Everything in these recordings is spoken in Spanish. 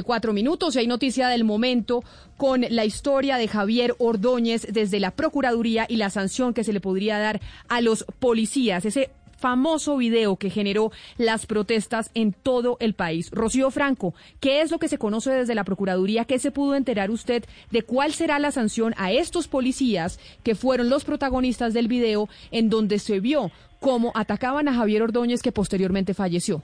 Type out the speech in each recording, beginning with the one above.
Cuatro minutos y hay noticia del momento con la historia de Javier Ordóñez desde la Procuraduría y la sanción que se le podría dar a los policías. Ese famoso video que generó las protestas en todo el país. Rocío Franco, ¿qué es lo que se conoce desde la Procuraduría? ¿Qué se pudo enterar usted de cuál será la sanción a estos policías que fueron los protagonistas del video en donde se vio cómo atacaban a Javier Ordóñez que posteriormente falleció?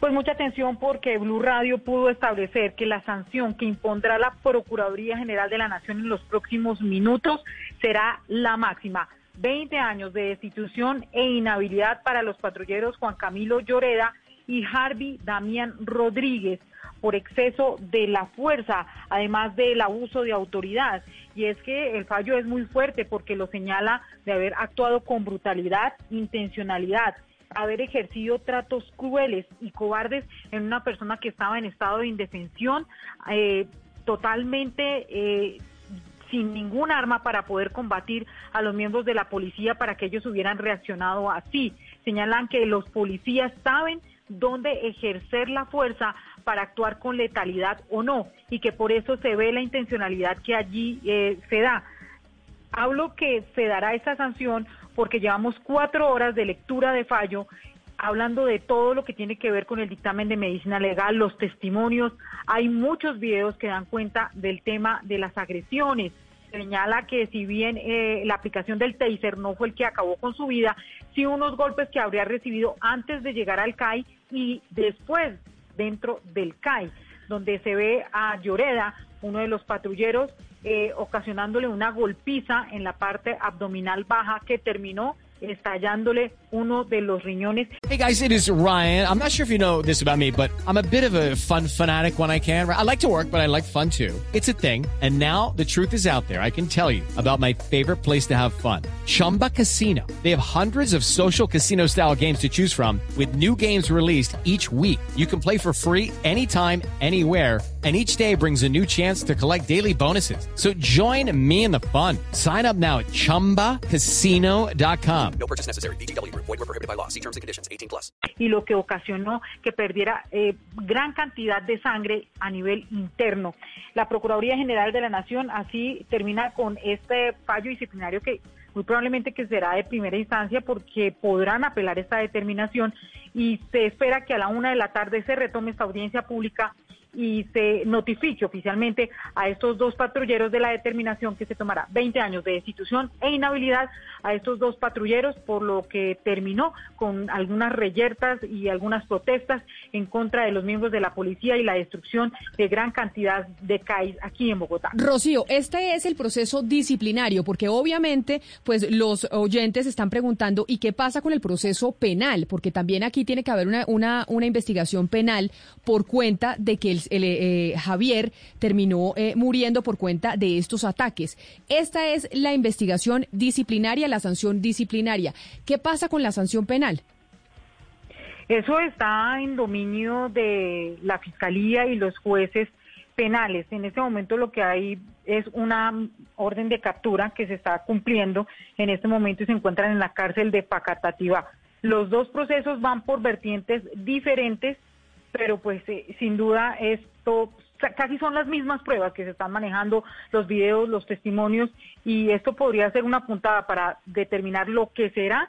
Pues mucha atención porque Blue Radio pudo establecer que la sanción que impondrá la Procuraduría General de la Nación en los próximos minutos será la máxima. 20 años de destitución e inhabilidad para los patrulleros Juan Camilo Lloreda y Harvey Damián Rodríguez por exceso de la fuerza, además del abuso de autoridad. Y es que el fallo es muy fuerte porque lo señala de haber actuado con brutalidad, intencionalidad, haber ejercido tratos crueles y cobardes en una persona que estaba en estado de indefensión, eh, totalmente eh, sin ningún arma para poder combatir a los miembros de la policía para que ellos hubieran reaccionado así. Señalan que los policías saben dónde ejercer la fuerza para actuar con letalidad o no y que por eso se ve la intencionalidad que allí eh, se da. Hablo que se dará esa sanción porque llevamos cuatro horas de lectura de fallo hablando de todo lo que tiene que ver con el dictamen de medicina legal, los testimonios. Hay muchos videos que dan cuenta del tema de las agresiones. Señala que si bien eh, la aplicación del taser no fue el que acabó con su vida, sí unos golpes que habría recibido antes de llegar al CAI y después dentro del CAI, donde se ve a Lloreda, uno de los patrulleros, eh, ocasionándole una golpiza en la parte abdominal baja que terminó estallándole uno de los riñones. Hey guys, it is Ryan. I'm not sure if you know this about me, but I'm a bit of a fun fanatic when I can. I like to work, but I like fun too. It's a thing. And now the truth is out there. I can tell you about my favorite place to have fun. Chumba Casino. They have hundreds of social casino style games to choose from with new games released each week. You can play for free anytime, anywhere and each day brings a new chance to collect daily bonuses. So join me in the fun. Sign up now at ChumbaCasino.com. No purchase necessary. BGW. Void were prohibited by law. See terms and conditions. 18 plus. Y lo que ocasionó que perdiera eh, gran cantidad de sangre a nivel interno. La Procuraduría General de la Nación así termina con este fallo disciplinario que muy probablemente que será de primera instancia porque podrán apelar esta determinación y se espera que a la una de la tarde se retome esta audiencia pública y se notifique oficialmente a estos dos patrulleros de la determinación que se tomará 20 años de destitución e inhabilidad a estos dos patrulleros, por lo que terminó con algunas reyertas y algunas protestas en contra de los miembros de la policía y la destrucción de gran cantidad de CAIs aquí en Bogotá. Rocío, este es el proceso disciplinario, porque obviamente, pues los oyentes están preguntando, ¿y qué pasa con el proceso penal? Porque también aquí tiene que haber una, una, una investigación penal por cuenta de que el el, eh, Javier terminó eh, muriendo por cuenta de estos ataques. Esta es la investigación disciplinaria, la sanción disciplinaria. ¿Qué pasa con la sanción penal? Eso está en dominio de la Fiscalía y los jueces penales. En este momento lo que hay es una orden de captura que se está cumpliendo en este momento y se encuentran en la cárcel de Pacatativá. Los dos procesos van por vertientes diferentes pero pues eh, sin duda esto casi son las mismas pruebas que se están manejando, los videos, los testimonios, y esto podría ser una puntada para determinar lo que será